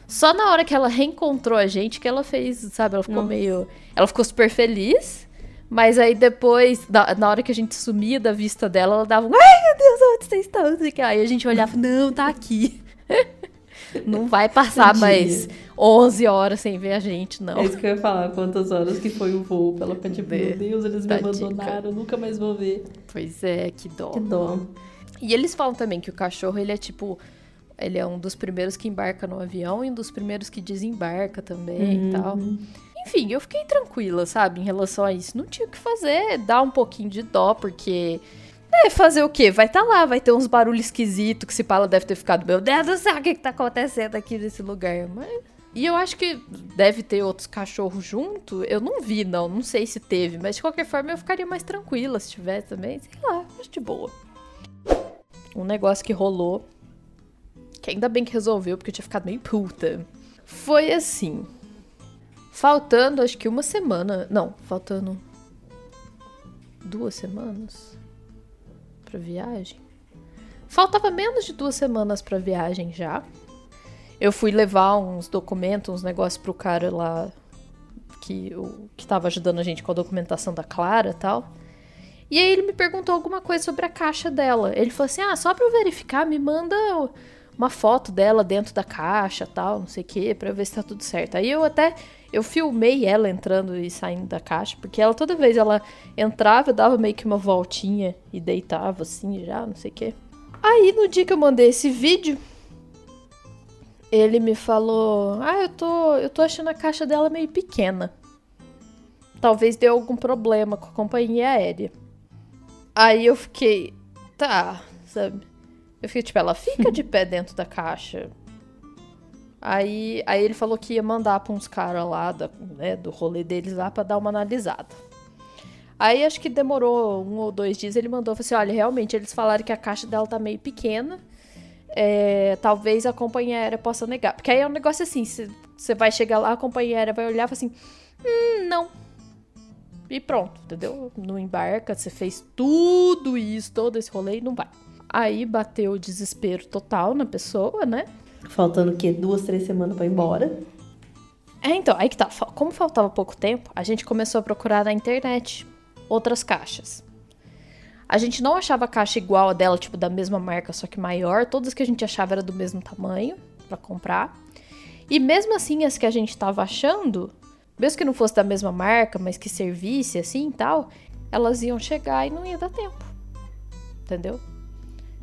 Só na hora que ela reencontrou a gente que ela fez, sabe? Ela ficou Nossa. meio. Ela ficou super feliz. Mas aí depois, na, na hora que a gente sumia da vista dela, ela dava um. Ai, meu Deus, onde vocês estão? Aí a gente olhava, não, tá aqui. [laughs] Não vai passar Tadinha. Mais 11 horas sem ver a gente, não. É isso que eu ia falar, quantas horas que foi o voo ela tipo, É, meu Deus, eles me abandonaram, nunca mais vou ver. Pois é, que dó. Que dó. E eles falam também que o cachorro, ele é tipo. Ele é um dos primeiros que embarca no avião e um dos primeiros que desembarca também e tal. Enfim, eu fiquei tranquila, sabe, em relação a isso. Não tinha o que fazer, dar um pouquinho de dó, porque. É, fazer o quê? Vai estar lá, vai ter uns barulhos esquisitos que se fala deve ter ficado, meu Deus do céu, o que, que tá acontecendo aqui nesse lugar? Mas. E eu acho que deve ter outros cachorros junto. Eu não vi, não. Não sei se teve. Mas de qualquer forma eu ficaria mais tranquila se tivesse também. Sei lá, acho de boa. Um negócio que rolou. Que ainda bem que resolveu, porque eu tinha ficado meio puta. Foi assim. Faltando, acho que uma semana. Não, faltando. Duas semanas? Pra viagem? Faltava menos de duas semanas pra viagem já. Eu fui levar uns documentos, uns negócios pro cara lá que, o, que tava ajudando a gente com a documentação da Clara e tal. E aí ele me perguntou alguma coisa sobre a caixa dela. Ele falou assim: ah, só pra eu verificar, me manda uma foto dela dentro da caixa tal, não sei o que, pra ver se tá tudo certo. Aí eu até. Eu filmei ela entrando e saindo da caixa, porque ela toda vez ela entrava, dava meio que uma voltinha e deitava assim já, não sei o que. Aí no dia que eu mandei esse vídeo, ele me falou: Ah, eu tô, eu tô achando a caixa dela meio pequena. Talvez deu algum problema com a companhia aérea. Aí eu fiquei, tá, sabe? Eu fiquei tipo, ela fica de pé dentro da caixa. Aí, aí ele falou que ia mandar pra uns caras lá da, né, do rolê deles lá pra dar uma analisada. Aí acho que demorou um ou dois dias, ele mandou, falou assim, olha, realmente, eles falaram que a caixa dela tá meio pequena é, talvez a companhia aérea possa negar. Porque aí é um negócio assim: você vai chegar lá, a companhia aérea vai olhar e assim: hum, não. E pronto, entendeu? Não embarca, você fez tudo isso, todo esse rolê e não vai. Aí bateu o desespero total na pessoa, né? Faltando o quê? Duas, três semanas pra ir embora. É, então, aí que tá. Como faltava pouco tempo, a gente começou a procurar na internet outras caixas. A gente não achava a caixa igual a dela, tipo, da mesma marca, só que maior. Todas que a gente achava era do mesmo tamanho para comprar. E mesmo assim, as que a gente tava achando, mesmo que não fosse da mesma marca, mas que servisse assim e tal, elas iam chegar e não ia dar tempo. Entendeu?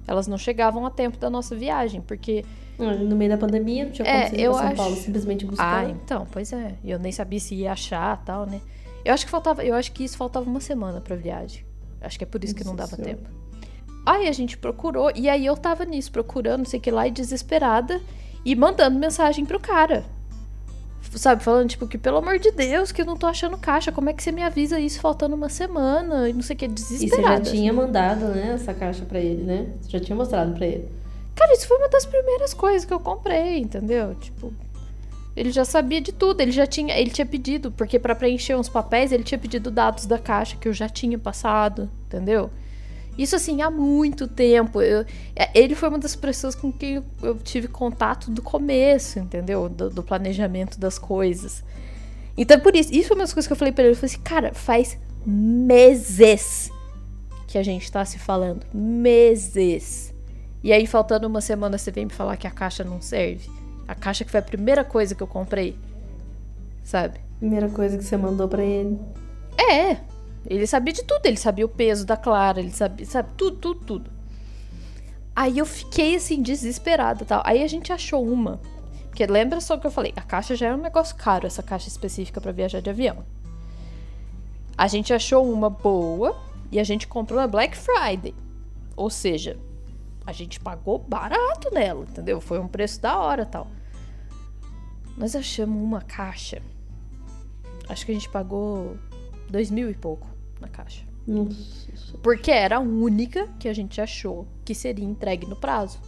Elas não chegavam a tempo da nossa viagem, porque. No meio da pandemia, não tinha É, como ir pra São acho- Paulo simplesmente buscar. Ah, então, pois é. Eu nem sabia se ia achar tal, né? Eu acho que faltava. Eu acho que isso faltava uma semana pra viagem. Acho que é por isso que não dava tempo. Aí a gente procurou, e aí eu tava nisso, procurando, não sei o que lá, e desesperada, e mandando mensagem pro cara. Sabe, falando, tipo, que pelo amor de Deus, que eu não tô achando caixa, como é que você me avisa isso faltando uma semana? E não sei o que, E você desesperada. já tinha mandado, né, essa caixa pra ele, né? Você já tinha mostrado pra ele. Cara, isso foi uma das primeiras coisas que eu comprei, entendeu? Tipo, ele já sabia de tudo, ele já tinha, ele tinha pedido, porque pra preencher uns papéis, ele tinha pedido dados da caixa que eu já tinha passado, entendeu? Isso assim há muito tempo. Eu- é, ele foi uma das pessoas com quem eu, tive contato do começo, entendeu? Do, do planejamento das coisas. Então, por isso, isso foi uma das coisas que eu falei pra ele. Eu falei assim, cara, faz meses que a gente tá se falando. Meses. E aí, faltando uma semana, você vem me falar que a caixa não serve. A caixa que foi a primeira coisa que eu comprei. Sabe? Primeira coisa que você mandou pra ele. É. Ele sabia de tudo. Ele sabia o peso da Clara. Ele sabia, sabe? Tudo, tudo, tudo. Aí eu fiquei assim, desesperada e tal. Aí a gente achou uma. Porque lembra só que eu falei, a caixa já é um negócio caro, essa caixa específica pra viajar de avião. A gente achou uma boa e a gente comprou na Black Friday. Ou seja, a gente pagou barato nela, entendeu? Foi um preço da hora e tal. Nós achamos uma caixa. Acho que a gente pagou dois mil e pouco na caixa. Nossa. Porque era a única que a gente achou que seria entregue no prazo.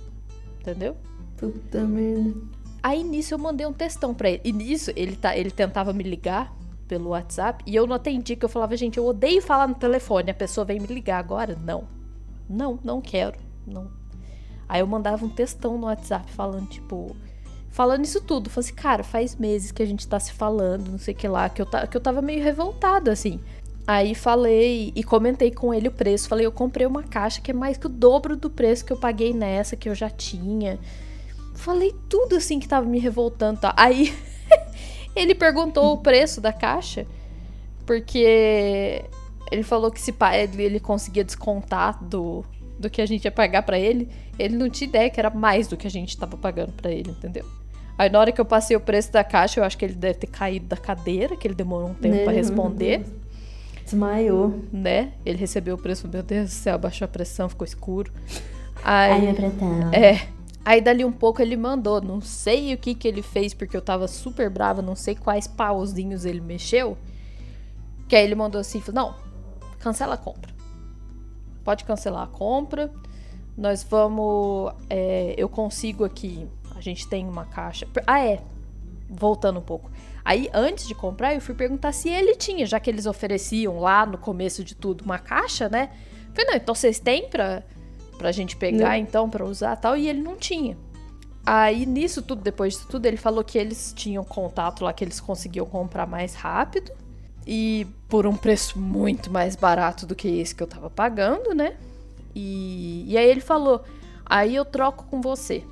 Entendeu? Puta merda. Aí nisso eu mandei um textão pra ele. E nisso ele, tá, ele tentava me ligar pelo WhatsApp e eu não atendi, que eu falava, gente, eu odeio falar no telefone, a pessoa vem me ligar agora. Não. Não, não quero. Não. Aí eu mandava um textão no WhatsApp falando, tipo. Falando isso tudo. Falei assim, cara, faz meses que a gente tá se falando, não sei o que lá, que eu, que eu tava meio revoltada, assim. Aí falei e comentei com ele o preço. Falei, eu comprei uma caixa que é mais que o dobro do preço que eu paguei nessa, que eu já tinha. Falei tudo assim que tava me revoltando. Tá? Aí [laughs] ele perguntou o preço da caixa, porque ele falou que se ele conseguia descontar do, do que a gente ia pagar pra ele. Ele não tinha ideia que era mais do que a gente tava pagando pra ele, entendeu? Aí na hora que eu passei o preço da caixa, eu acho que ele deve ter caído da cadeira, que ele demorou um tempo pra responder, Desmaiou. né? Ele recebeu o preço, meu Deus do céu, abaixou a pressão, ficou escuro. Ai, Aí, pretão. é. Aí dali um pouco ele mandou, não sei o que que ele fez, porque eu tava super brava, não sei quais pauzinhos ele mexeu. Que aí ele mandou assim, falou, não, cancela a compra. Pode cancelar a compra. Nós vamos. é, eu consigo aqui. A gente tem uma caixa. Ah, é. Voltando um pouco. Aí, antes de comprar, eu fui perguntar se ele tinha, já que eles ofereciam lá no começo de tudo uma caixa, né? Falei, não, então vocês têm pra, pra gente pegar, Não. então, pra usar e tal. E ele não tinha. Aí, nisso tudo, depois disso tudo, ele falou que eles tinham contato lá, que eles conseguiam comprar mais rápido. E por um preço muito mais barato do que esse que eu tava pagando, né? E, e aí ele falou: aí eu troco com você.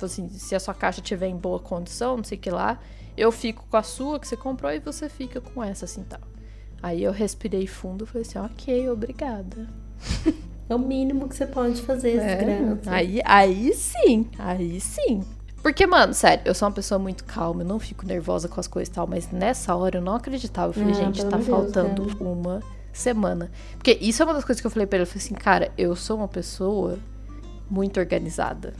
Assim, se a sua caixa tiver em boa condição, não sei o que lá, eu fico com a sua que você comprou e você fica com essa, assim tal. Aí eu respirei fundo e falei assim: ok, obrigada. É o mínimo que você pode fazer, É, criança. aí, aí sim, aí sim. Porque, mano, sério, eu sou uma pessoa muito calma, eu não fico nervosa com as coisas e tal, mas nessa hora eu não acreditava. Eu falei, Ah, gente, tá Deus, faltando uma semana. Porque isso é uma das coisas que eu falei pra ele. Eu falei assim, cara, eu sou uma pessoa muito organizada.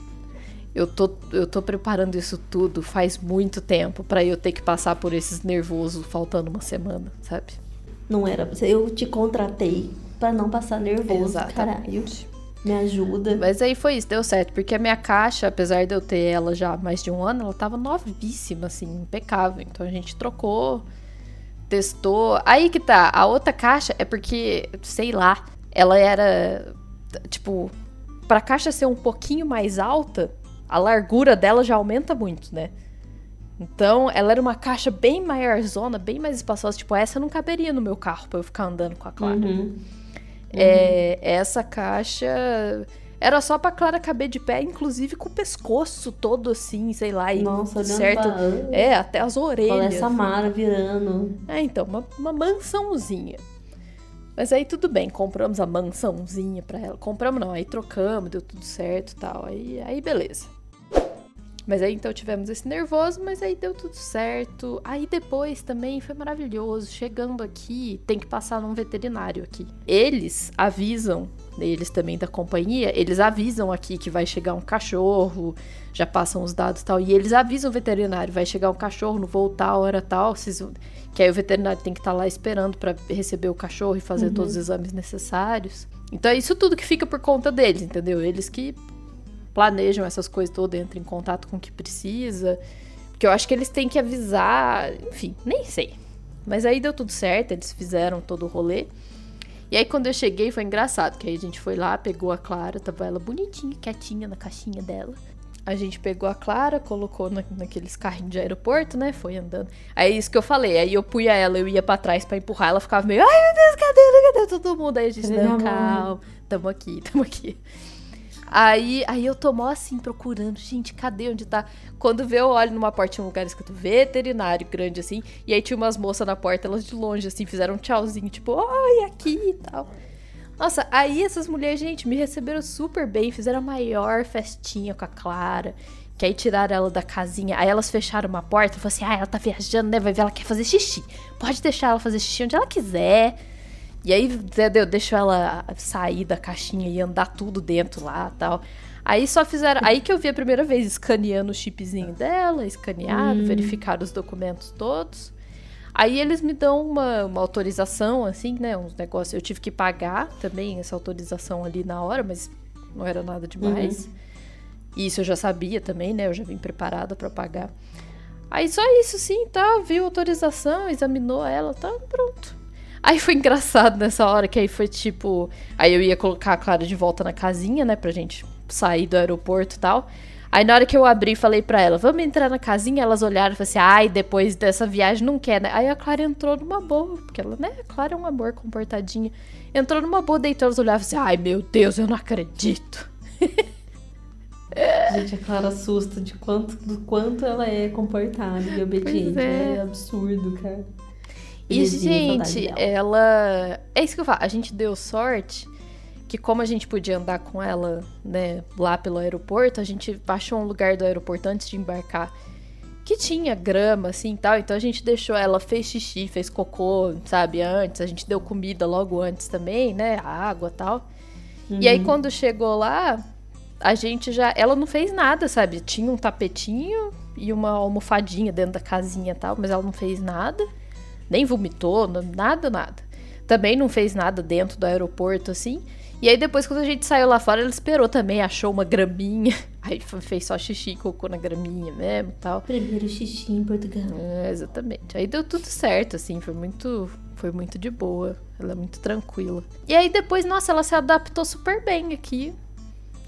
Eu tô, eu tô preparando isso tudo faz muito tempo pra eu ter que passar por esses nervosos faltando uma semana, sabe? Não era. Eu te contratei pra não passar nervoso, caralho. Me ajuda. Mas aí foi isso, deu certo. Porque a minha caixa, apesar de eu ter ela já há mais de um ano, ela tava novíssima, assim, impecável. Então a gente trocou, testou. Aí que tá, a outra caixa é porque, sei lá, ela era, tipo, pra caixa ser um pouquinho mais alta, a largura dela já aumenta muito, né? Então, ela era uma caixa bem maiorzona, bem mais espaçosa. Tipo, essa não caberia no meu carro pra eu ficar andando com a Clara. Uhum. É, essa caixa era só pra Clara caber de pé, inclusive com o pescoço todo assim, sei lá, e Nossa, certo. pra- É, até as Olha orelhas. essa Mara virando. É, então, uma, uma mansãozinha. Mas aí tudo bem, compramos a mansãozinha pra ela. Compramos não, aí trocamos, deu tudo certo e tal. Aí, aí beleza. Mas aí então tivemos esse nervoso, mas aí deu tudo certo. Aí depois também foi maravilhoso. Chegando aqui, tem que passar num veterinário aqui. Eles avisam, eles também da companhia, eles avisam aqui que vai chegar um cachorro, já passam os dados e tal. E eles avisam o veterinário, vai chegar um cachorro, não voltar a hora tal. Vocês... Que aí o veterinário tem que estar lá esperando pra receber o cachorro e fazer todos os exames necessários. Então é isso tudo que fica por conta deles, entendeu? Eles que planejam essas coisas todas, entram em contato com o que precisa. Porque eu acho que eles têm que avisar, enfim, nem sei. Mas aí deu tudo certo, eles fizeram todo o rolê. E aí quando eu cheguei foi engraçado, que aí a gente foi lá, pegou a Clara, tava ela bonitinha, quietinha na caixinha dela. A gente pegou a Clara, colocou na, naqueles carrinhos de aeroporto, né? Foi andando. Aí isso que eu falei. Aí eu punha ela, eu ia pra trás pra empurrar, ela ficava meio, ai meu Deus, cadê, cadê todo mundo? Aí a gente, não, minha mãe?" calma, tamo aqui, tamo aqui. Aí, aí eu tô mó assim procurando, gente, cadê onde tá? Quando vê, eu olho numa porta, tinha um lugar escrito veterinário grande assim, e aí tinha umas moças na porta, elas de longe assim, fizeram um tchauzinho, tipo, oi, aqui e tal. Nossa, aí essas mulheres, gente, me receberam super bem, fizeram a maior festinha com a Clara. Que aí tiraram ela da casinha, aí elas fecharam uma porta e falaram assim: ah, ela tá viajando, né? Vai ver, ela quer fazer xixi. Pode deixar ela fazer xixi onde ela quiser. E aí, entendeu? Deixou ela sair da caixinha e andar tudo dentro lá tal. Aí só fizeram. Aí que eu vi a primeira vez escaneando o chipzinho dela, escaneado, verificaram os documentos todos. Aí eles me dão uma, uma autorização, assim, né? Uns negócios. Eu tive que pagar também essa autorização ali na hora, mas não era nada demais. E Isso eu já sabia também, né? Eu já vim preparada pra pagar. Aí só isso, sim, tá? Viu a autorização, examinou ela, tá pronto. Aí foi engraçado nessa hora, que aí foi tipo. Aí eu ia colocar a Clara de volta na casinha, né? Pra gente sair do aeroporto e tal. Aí na hora que eu abri, falei pra ela, vamos entrar na casinha? Elas olharam e falaram assim, ai, depois dessa viagem não quer, né? Aí a Clara entrou numa boa, porque ela, né? A Clara é um amor comportadinha. Entrou numa boa, deitou, elas olhavam assim, ai, meu Deus, eu não acredito. [laughs] Gente, a Clara assusta de quanto, do quanto ela é comportada e obediente. é. É. absurdo, cara. E, gente, ela. É isso que eu falo. A gente deu sorte que, como a gente podia andar com ela, né, lá pelo aeroporto, a gente achou um lugar do aeroporto antes de embarcar que tinha grama, assim e tal. Então a gente deixou ela, fez xixi, fez cocô, sabe, antes. A gente deu comida logo antes também, né? Água e tal. E aí, quando chegou lá, a gente já. Ela não fez nada, sabe? Tinha um tapetinho e uma almofadinha dentro da casinha e tal, mas ela não fez nada. Nem vomitou, nada, nada. Também não fez nada dentro do aeroporto, assim. E aí, depois, quando a gente saiu lá fora, ela esperou também, achou uma graminha. [laughs] Aí fez só xixi e cocô na graminha mesmo e tal. Primeiro xixi em Portugal. É, exatamente. Aí deu tudo certo, assim, foi muito, foi muito de boa. Ela é muito tranquila. E aí depois, nossa, ela se adaptou super bem aqui.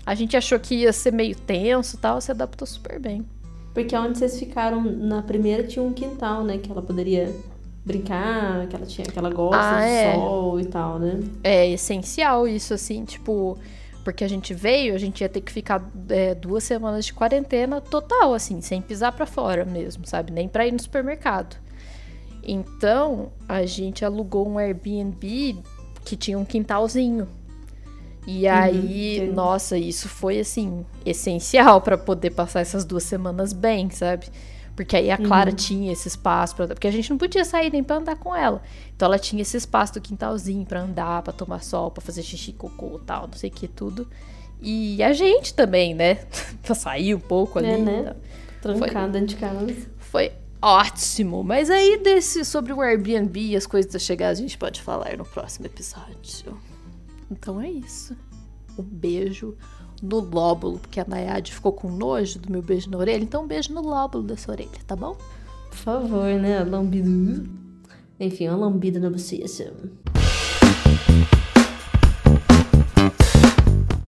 A gente achou que ia ser meio tenso e tal, se adaptou super bem. Porque onde vocês ficaram na primeira tinha um quintal, né? Que ela poderia brincar, que ela tinha que ela gosta Ah, de é. sol e tal, né? É essencial isso, assim, tipo. Porque a gente veio, a gente ia ter que ficar é, duas semanas de quarentena total, assim, sem pisar pra fora mesmo, sabe? Nem pra ir no supermercado. Então, a gente alugou um Airbnb que tinha um quintalzinho. E aí, entendi. nossa, isso foi assim essencial pra poder passar essas duas semanas bem, sabe? Porque aí a Clara tinha esse espaço para, porque a gente não podia sair nem pra andar com ela. Então ela tinha esse espaço do quintalzinho pra andar, pra tomar sol, pra fazer xixi, cocô, tal, não sei o que tudo. E a gente também, né? [laughs] pra sair um pouco ali. É, né? então. Trancada dentro de casa. Foi ótimo. Mas aí desse sobre o Airbnb e as coisas a chegar, a gente pode falar no próximo episódio. Então é isso. Um beijo no lóbulo, porque a Nayade ficou com nojo do meu beijo na orelha, então um beijo no lóbulo dessa orelha, tá bom? Por favor, né? Lambido. Enfim, uma lambida na bochecha.